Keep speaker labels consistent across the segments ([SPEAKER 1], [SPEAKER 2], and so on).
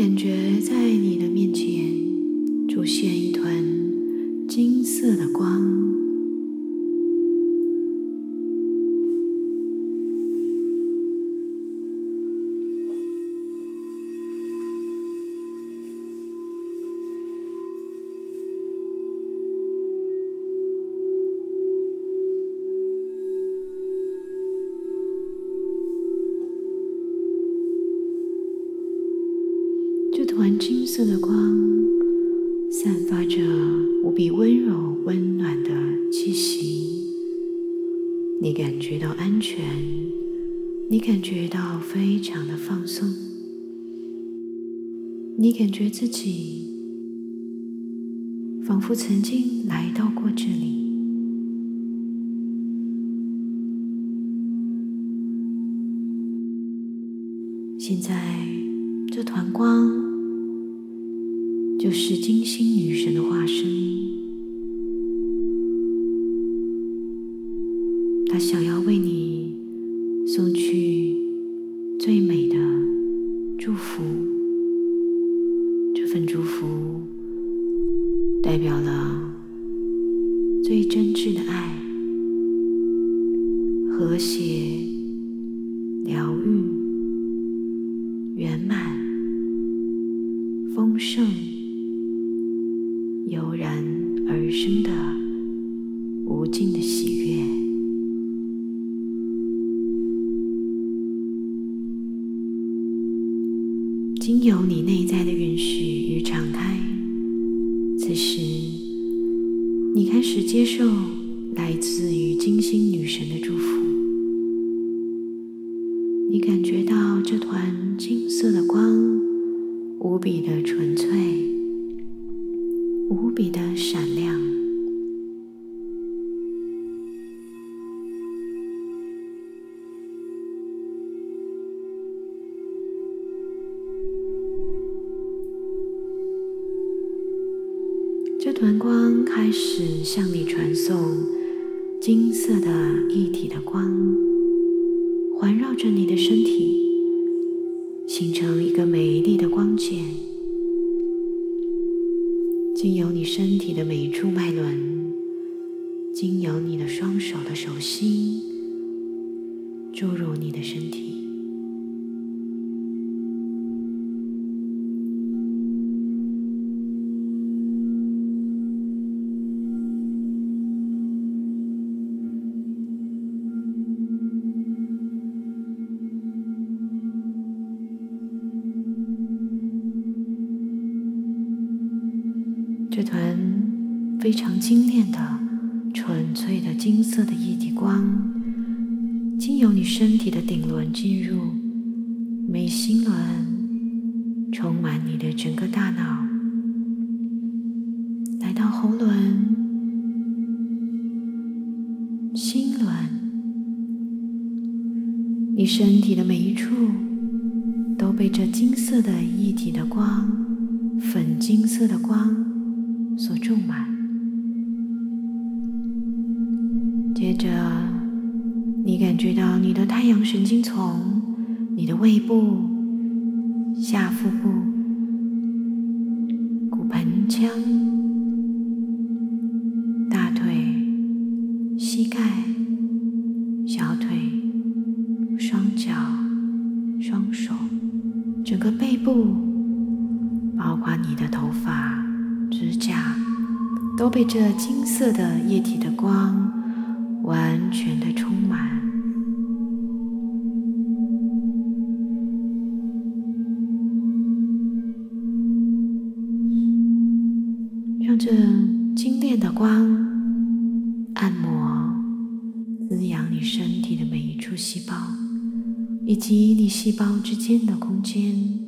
[SPEAKER 1] 感觉在你的面前出现一团金色的光。此时你开始接受来自于金星女神的祝福。你感觉到这团金色的光无比的纯金色的一体的光，非常精炼的、纯粹的金色的液体光，经由你身体的顶轮进入眉心轮，充满你的整个大脑，来到喉轮、心轮，你身体的每一处都被这金色的液体的光、粉金色的光。所种满。接着，你感觉到你的太阳神经丛、你的胃部、下腹部、骨盆腔、大腿、膝盖、小腿、双脚、双手，整个背部，包括你的头发。指甲都被这金色的液体的光完全的充满，让这精炼的光按摩，滋养你身体的每一处细胞，以及你细胞之间的空间。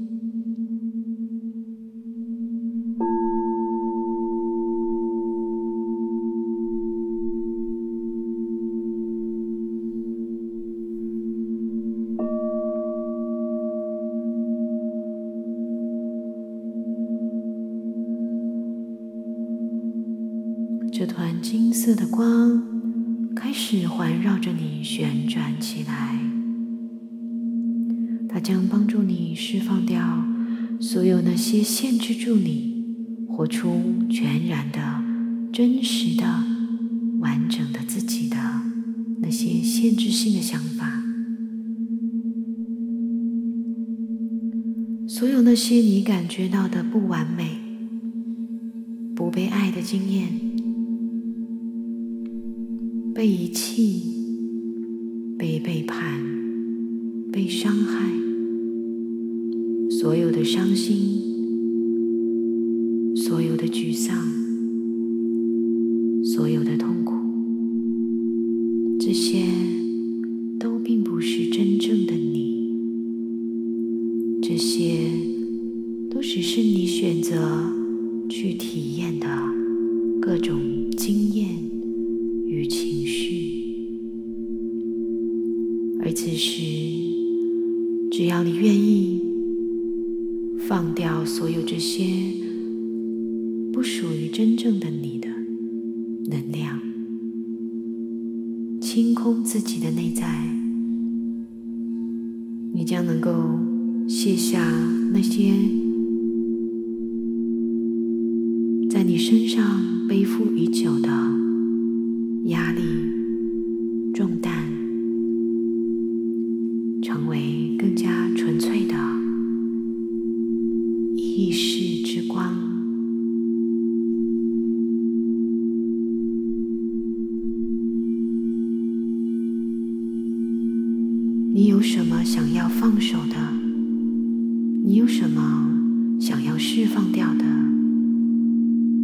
[SPEAKER 1] 金色的光开始环绕着你旋转起来，它将帮助你释放掉所有那些限制住你活出全然的、真实的、完整的自己的那些限制性的想法，所有那些你感觉到的不完美、不被爱的经验。被遗弃、被背叛、被伤害，所有的伤心、所有的沮丧、所有的痛苦，这些都并不是真正的你，这些都只是你选择卸下那些在你身上背负已久的。压力、重担，成为更加纯粹的意识之光。你有什么想要放手的？你有什么想要释放掉的？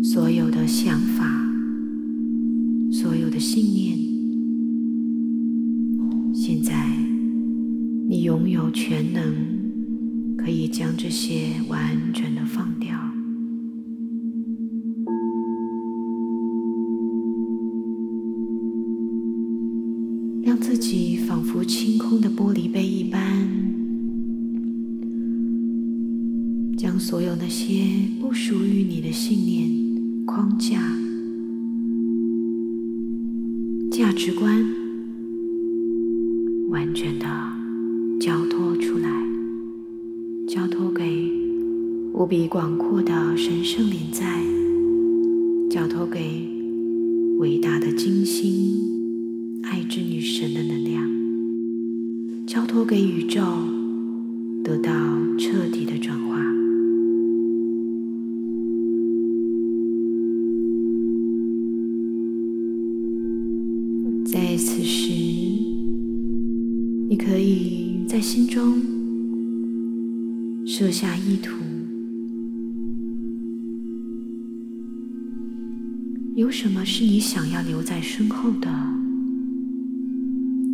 [SPEAKER 1] 所有的想法。所有的信念，现在你拥有全能，可以将这些完全的放掉，让自己仿佛清空的玻璃杯所有那些不属于你的信念框架。价值观完全的交托出来，交托给无比广阔的神圣临在，交托给伟大的金星爱之女神的能量，交托给宇宙，得到彻底的转化。可以在心中设下意图：有什么是你想要留在身后的？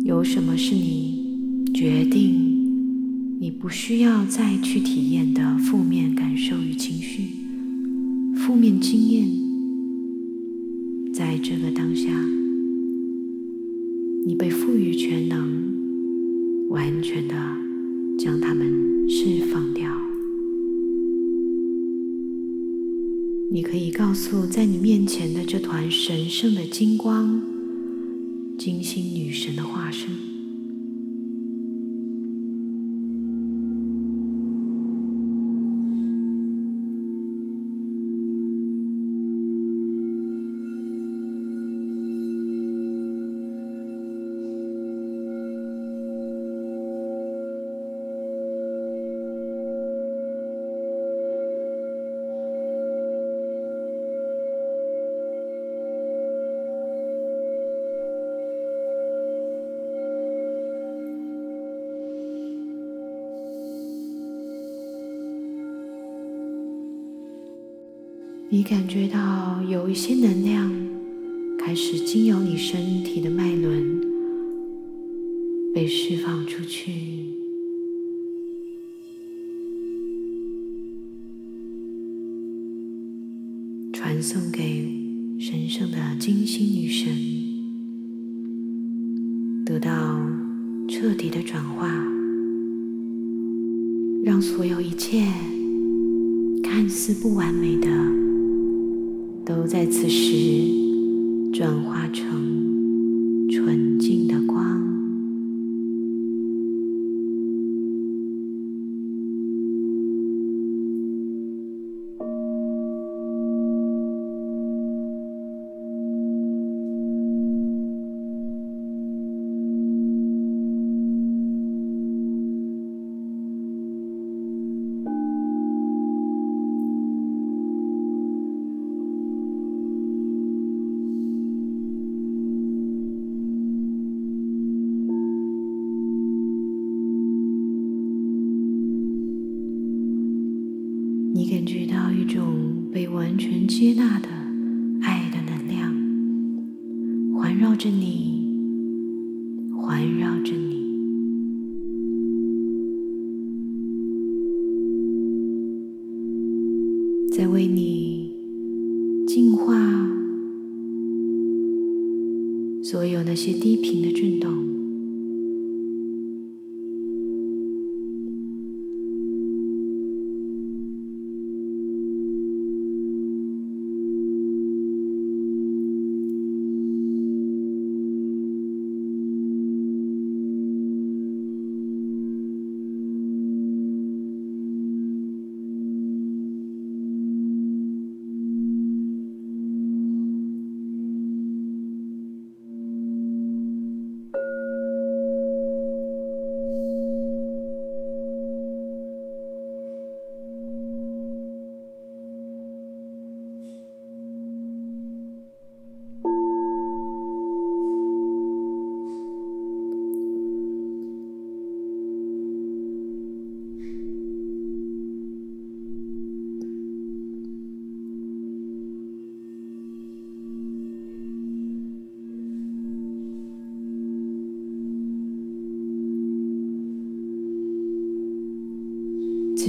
[SPEAKER 1] 有什么是你决定你不需要再去体验的负面感受与情绪、负面经验？在这个当下。你被赋予全能，完全的将它们释放掉。你可以告诉在你面前的这团神圣的金光，金星女神的化身。有些能量开始经由你身体的脉轮被释放出去，传送给神圣的金星女神，得到彻底的转化，让所有一切看似不完美的，都在此时。转化成纯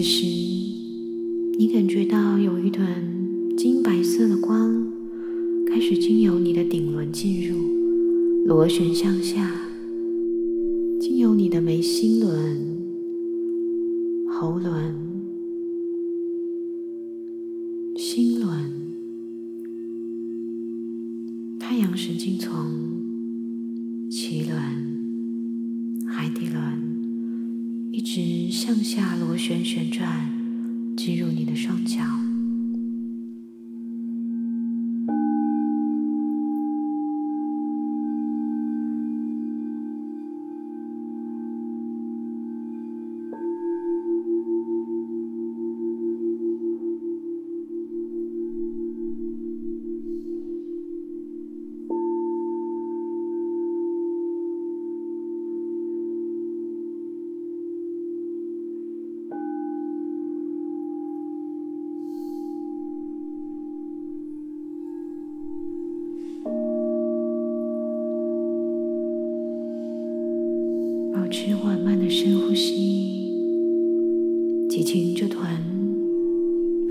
[SPEAKER 1] 时，你感觉到有一团金白色的光开始经由你的顶轮进入，螺旋向下，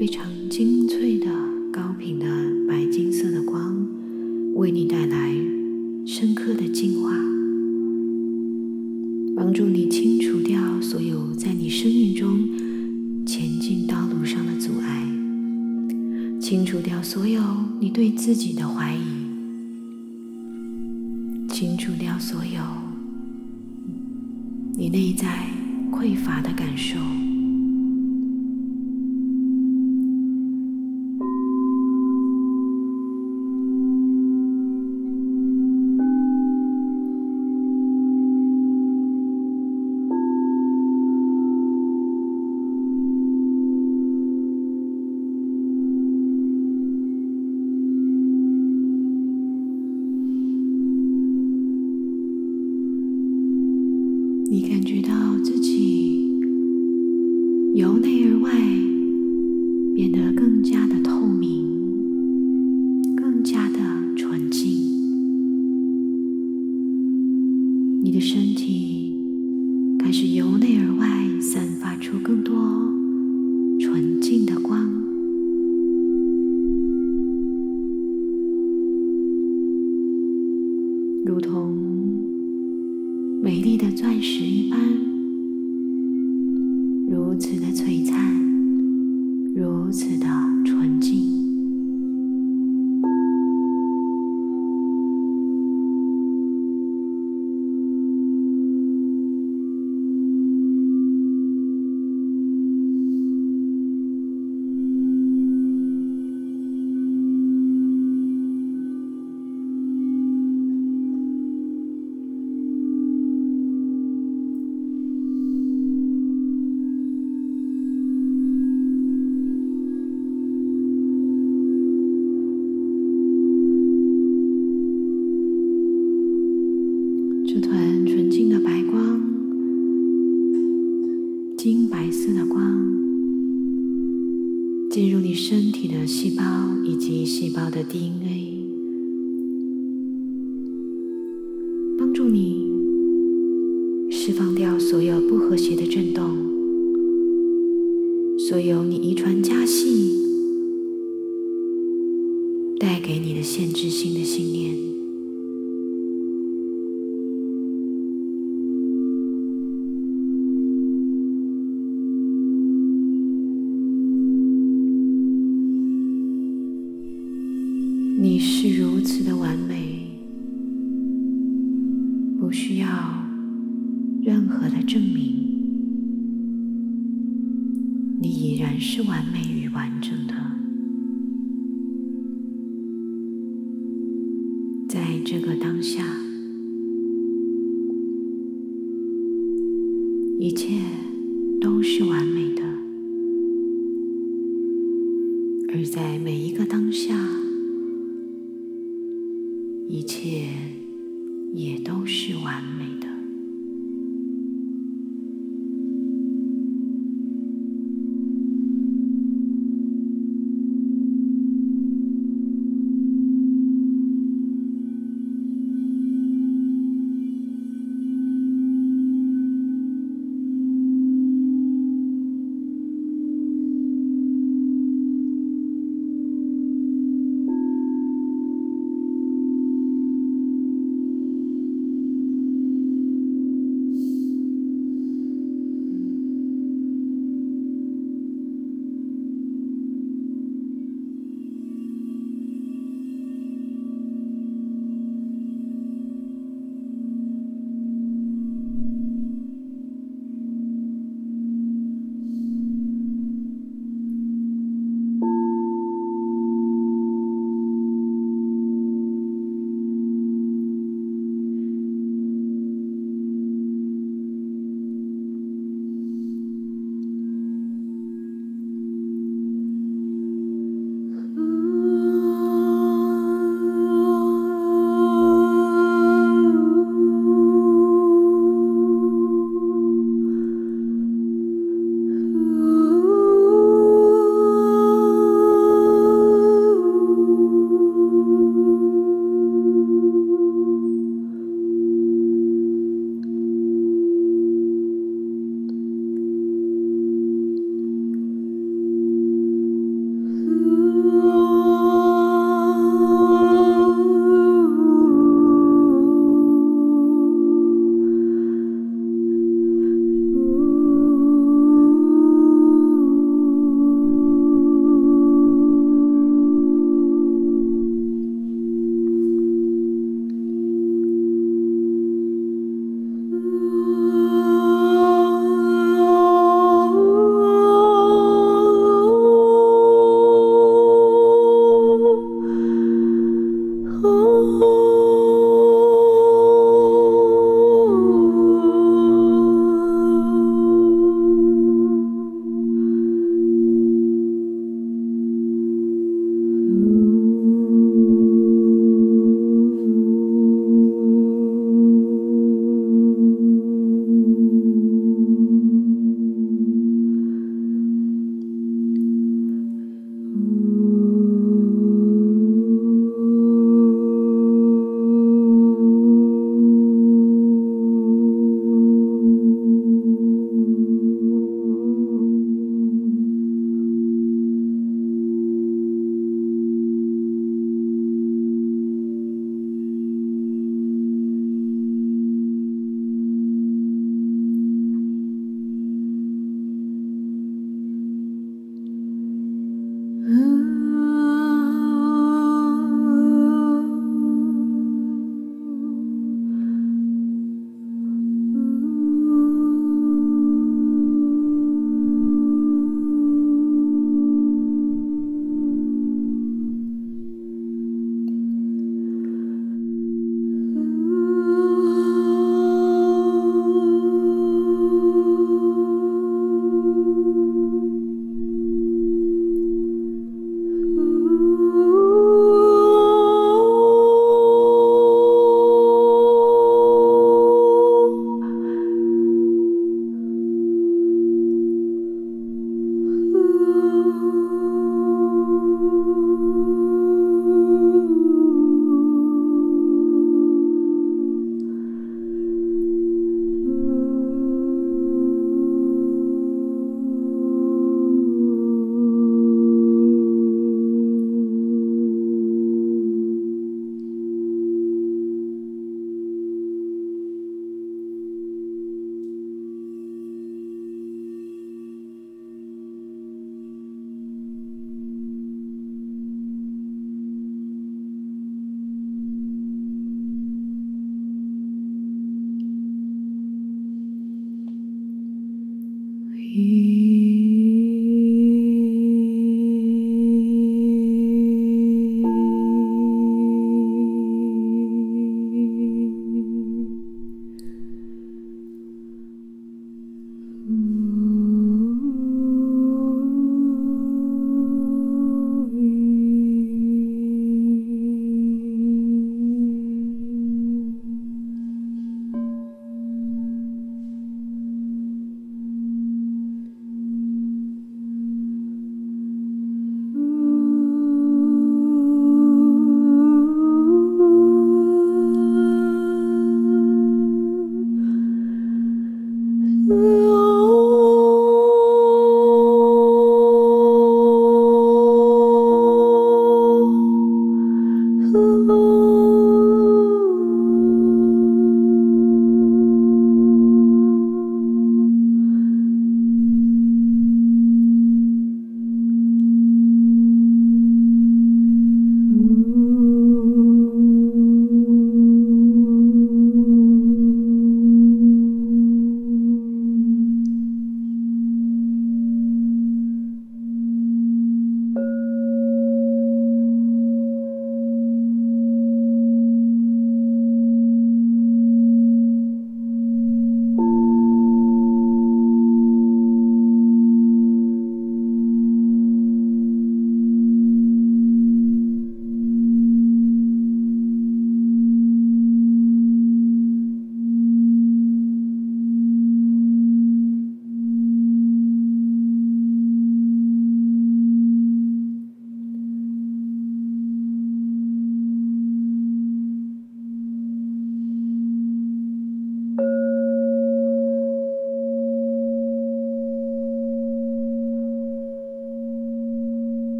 [SPEAKER 1] 非常精粹的高频的白金色的光，为你带来深刻的净化，帮助你清除掉所有在你生命中前进道路上的阻碍，清除掉所有你对自己的怀疑，清除掉所有。你内在匮乏的感受。的 DNA，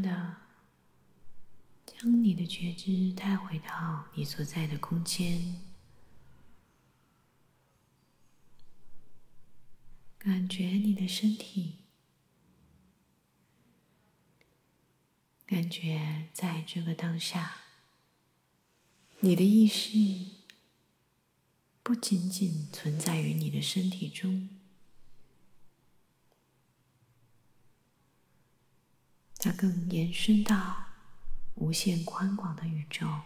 [SPEAKER 1] 的将你的觉知带回到你所在的空间，感觉你的身体，感觉在这个当下，你的意识不仅仅存在于你的身体中。它更延伸到无限宽广的宇宙。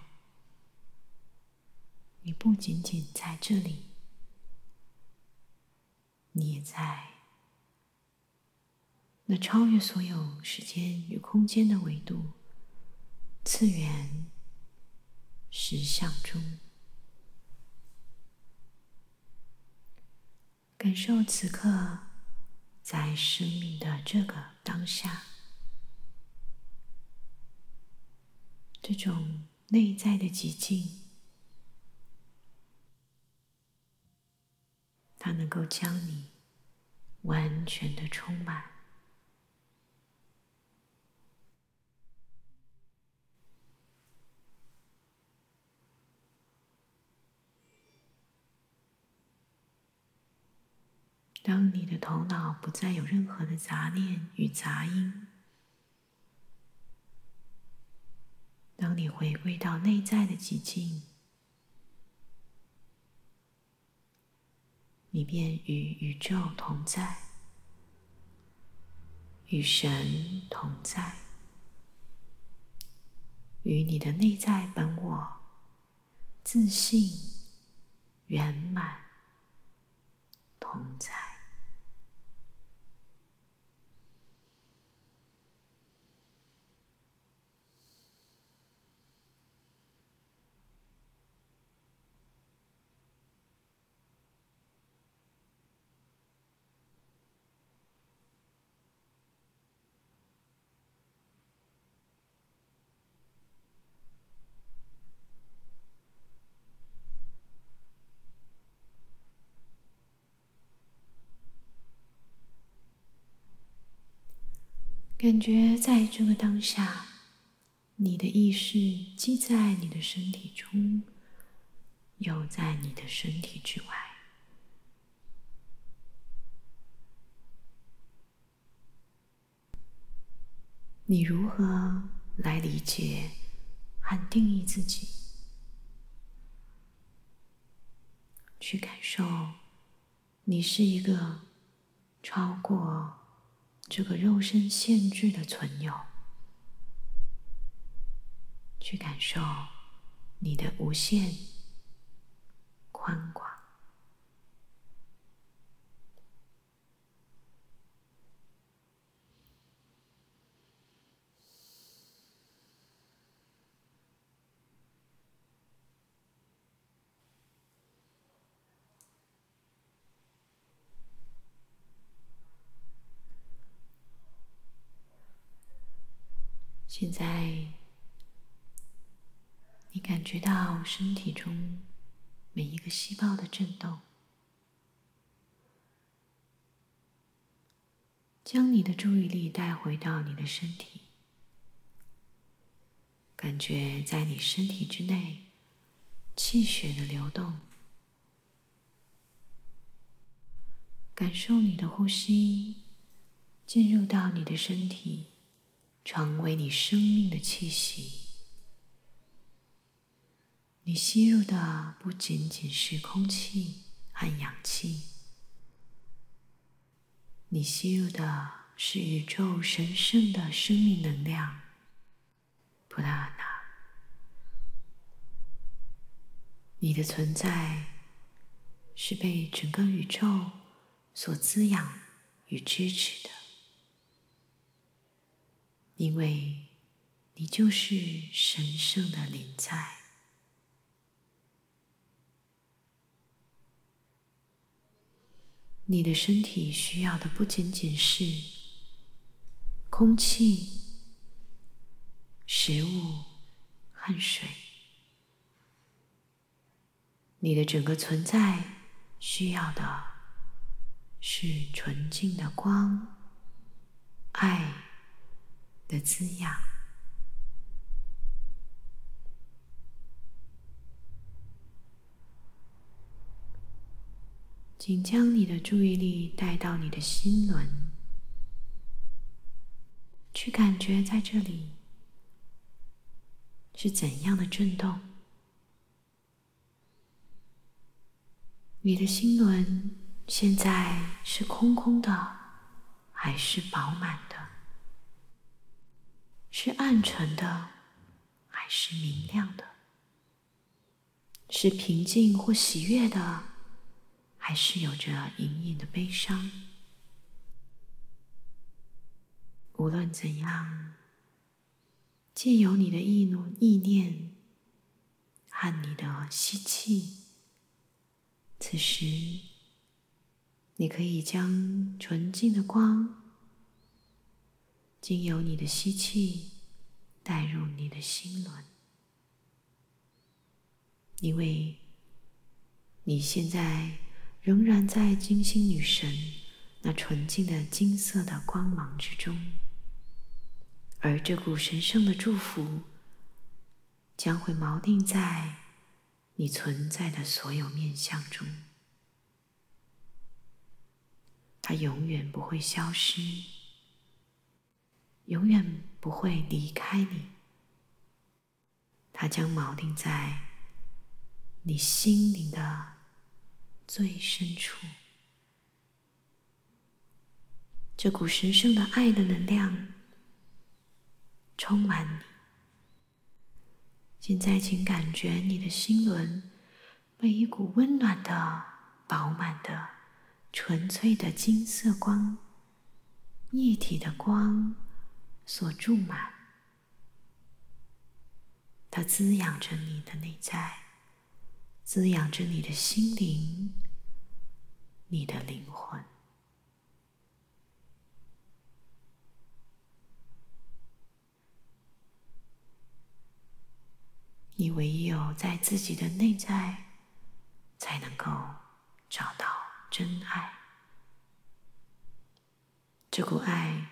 [SPEAKER 1] 你不仅仅在这里，你也在那超越所有时间与空间的维度、次元、实相中，感受此刻在生命的这个当下。这种内在的寂静，它能够将你完全的充满。当你的头脑不再有任何的杂念与杂音。当你回归到内在的寂静，你便与宇宙同在，与神同在，与你的内在本我自信圆满同在。感觉在这个当下，你的意识既在你的身体中，又在你的身体之外。你如何来理解和定义自己？去感受，你是一个超过。这个肉身限制的存有，去感受你的无限宽广。现在，你感觉到身体中每一个细胞的震动，将你的注意力带回到你的身体，感觉在你身体之内气血的流动，感受你的呼吸进入到你的身体。成为你生命的气息。你吸入的不仅仅是空气和氧气，你吸入的是宇宙神圣的生命能量——普拉纳。你的存在是被整个宇宙所滋养与支持的。因为你就是神圣的灵在，你的身体需要的不仅仅是空气、食物和水，你的整个存在需要的是纯净的光、爱。的滋养。请将你的注意力带到你的心轮，去感觉在这里是怎样的震动。你的心轮现在是空空的，还是饱满的？是暗沉的，还是明亮的？是平静或喜悦的，还是有着隐隐的悲伤？无论怎样，借由你的意怒意念和你的吸气。此时，你可以将纯净的光，经由你的吸气带入你的心轮，因为你现在仍然在金星女神那纯净的金色的光芒之中，而这股神圣的祝福将会锚定在。你存在的所有面相中，它永远不会消失，永远不会离开你。它将锚定在你心灵的最深处。这股神圣的爱的能量充满你。现在，请感觉你的心轮被一股温暖的、饱满的、纯粹的金色光、一体的光所注满。它滋养着你的内在，滋养着你的心灵、你的灵魂。你唯有在自己的内在，才能够找到真爱。这股爱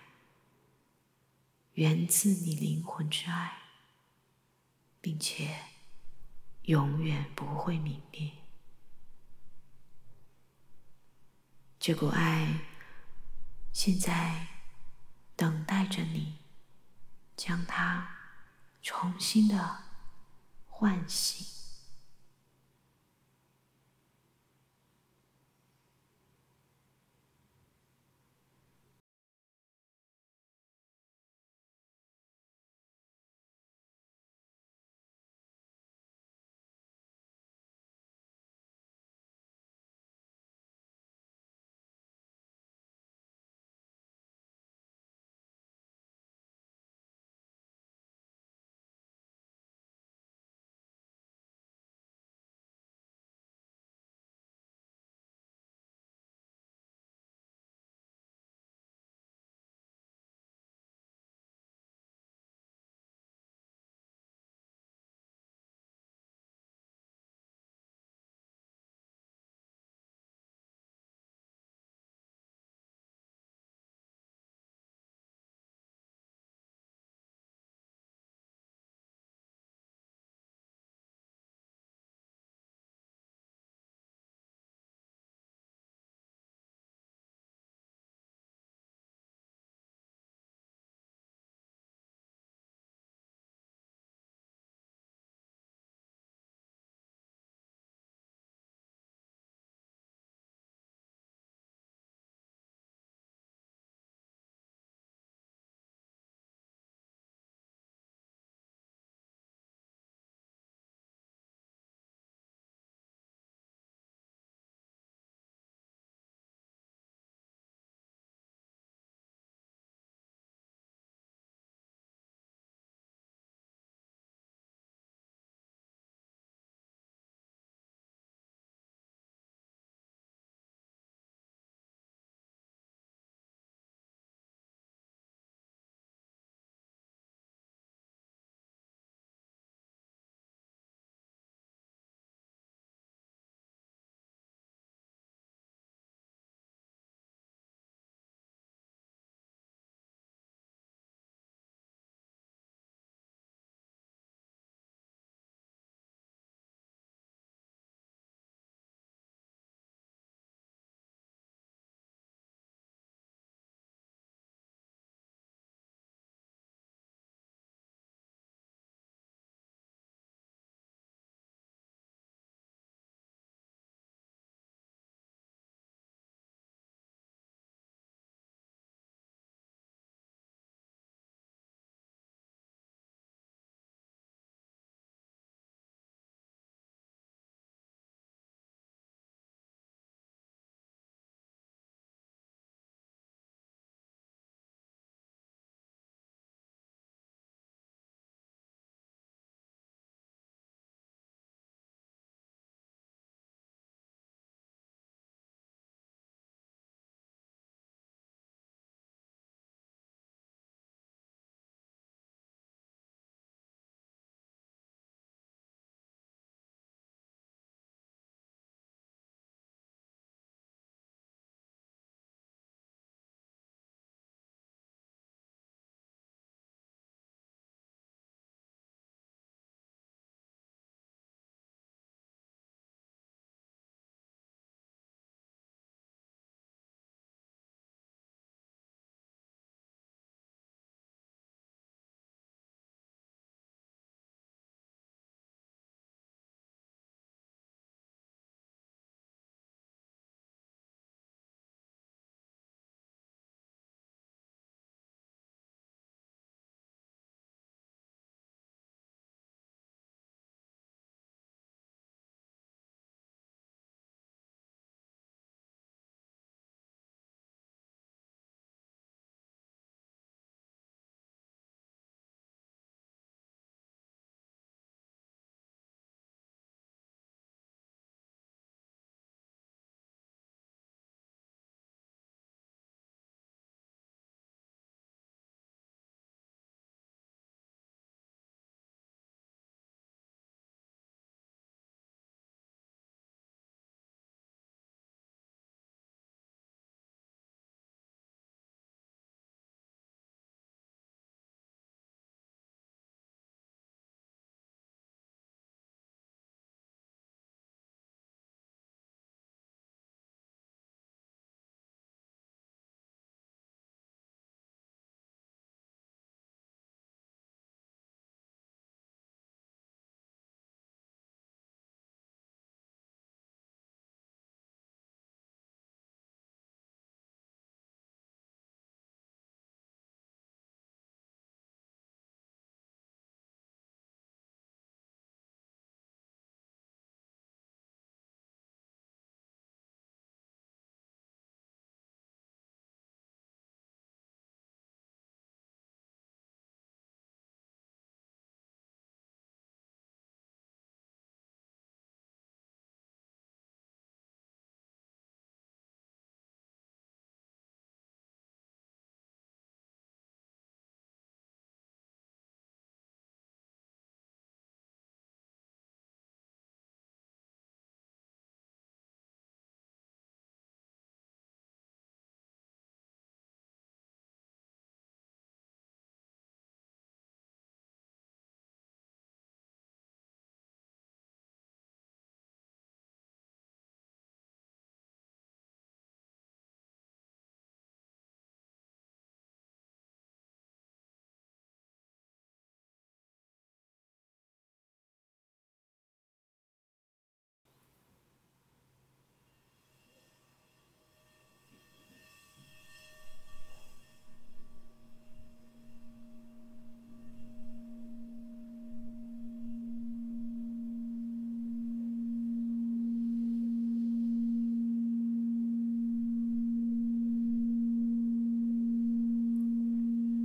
[SPEAKER 1] 源自你灵魂之爱，并且永远不会泯灭。这股爱现在等待着你，将它重新的。唤醒。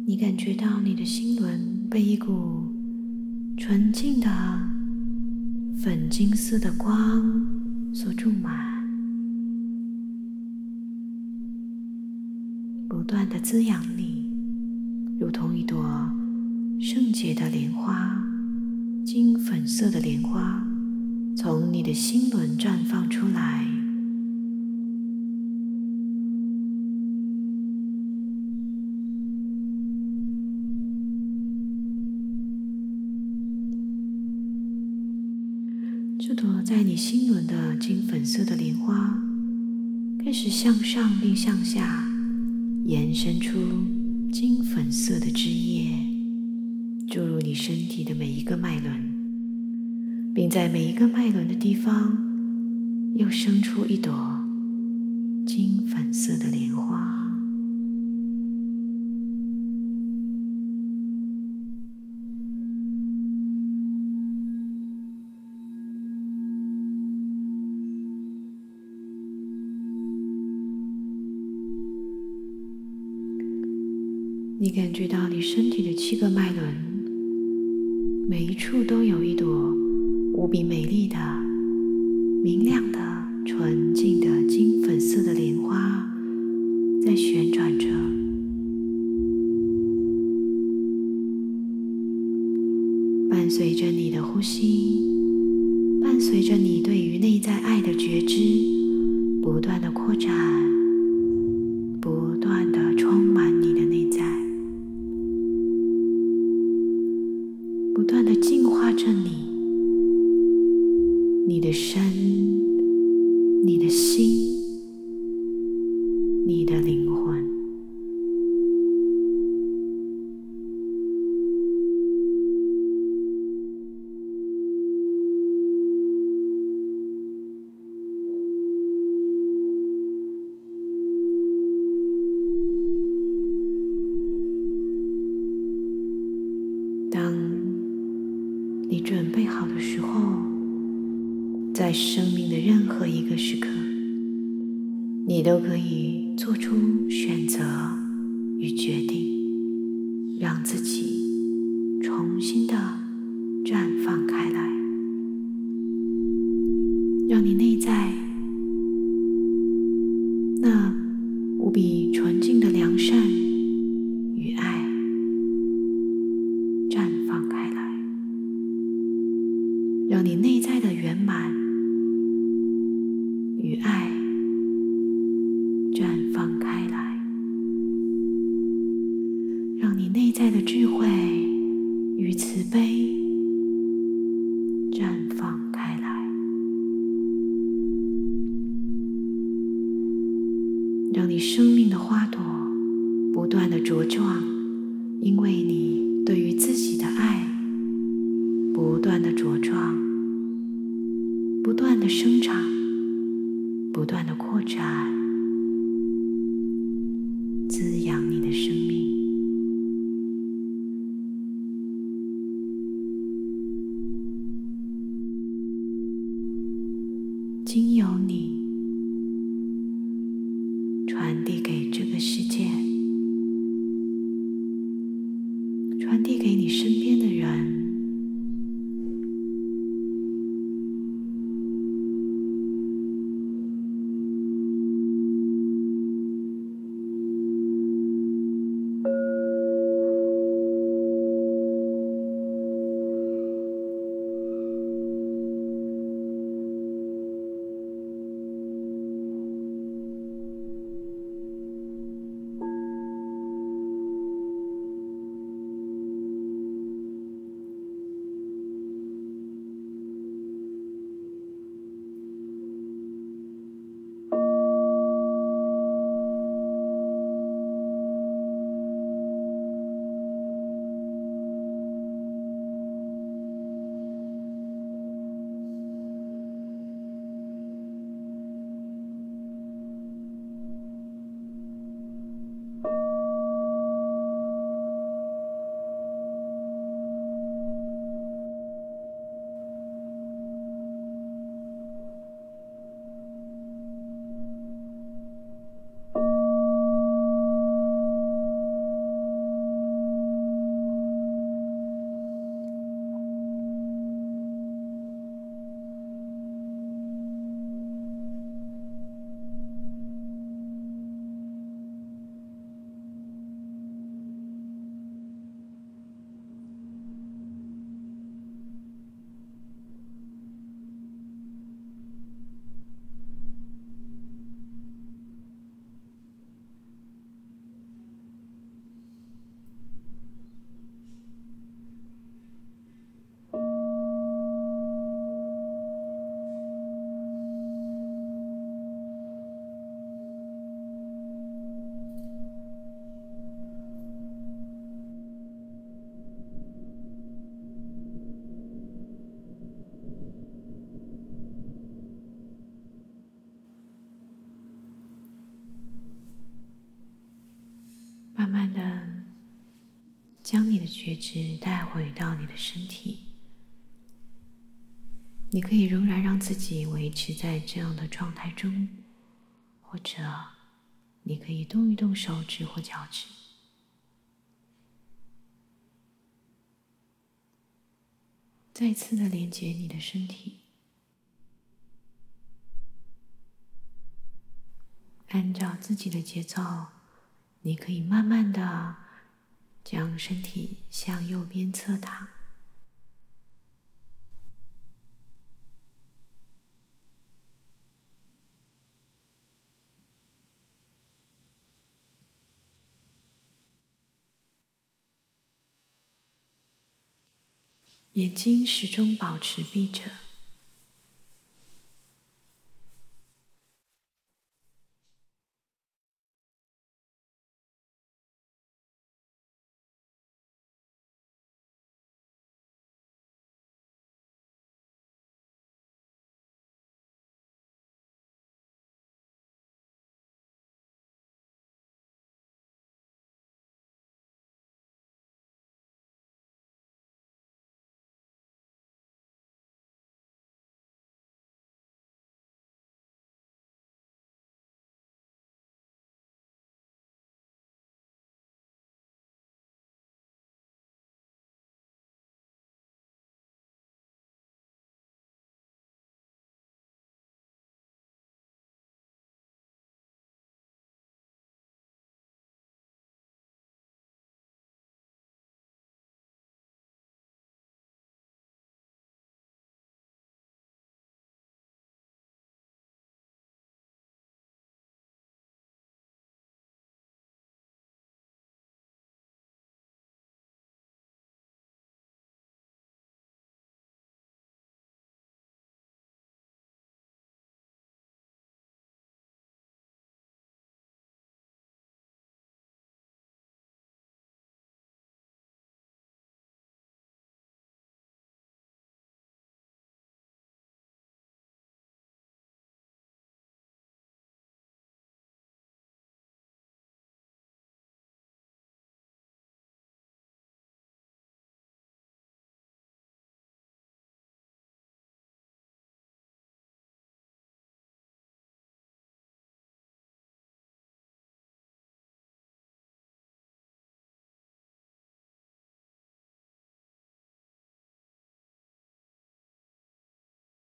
[SPEAKER 1] 你感觉到你的心轮被一股纯净的粉金色的光所注满，不断的滋养你，如同一朵圣洁的莲花，金粉色的莲花从你的心轮绽放出来。这朵在你心轮的金粉色的莲花，开始向上并向下延伸出金粉色的枝叶，注入你身体的每一个脉轮，并在每一个脉轮的地方又生出一朵金粉色的莲花。你感觉到你身体的七个脉轮，每一处都有一朵无比美丽的、明亮的、纯净的金粉色的莲花在旋转着，伴随着你的呼吸，伴随着你对于内在爱的觉知，不断的扩展，让你生命的花朵不断的茁壮，因为你对于自己的爱不断的茁壮。不断的生长，不断的扩展，滋养的觉知带回到你的身体。你可以仍然让自己维持在这样的状态中，或者你可以动一动手指或脚趾，再次的连接你的身体，按照自己的节奏，你可以慢慢的将身体向右边侧躺。眼睛始终保持闭着。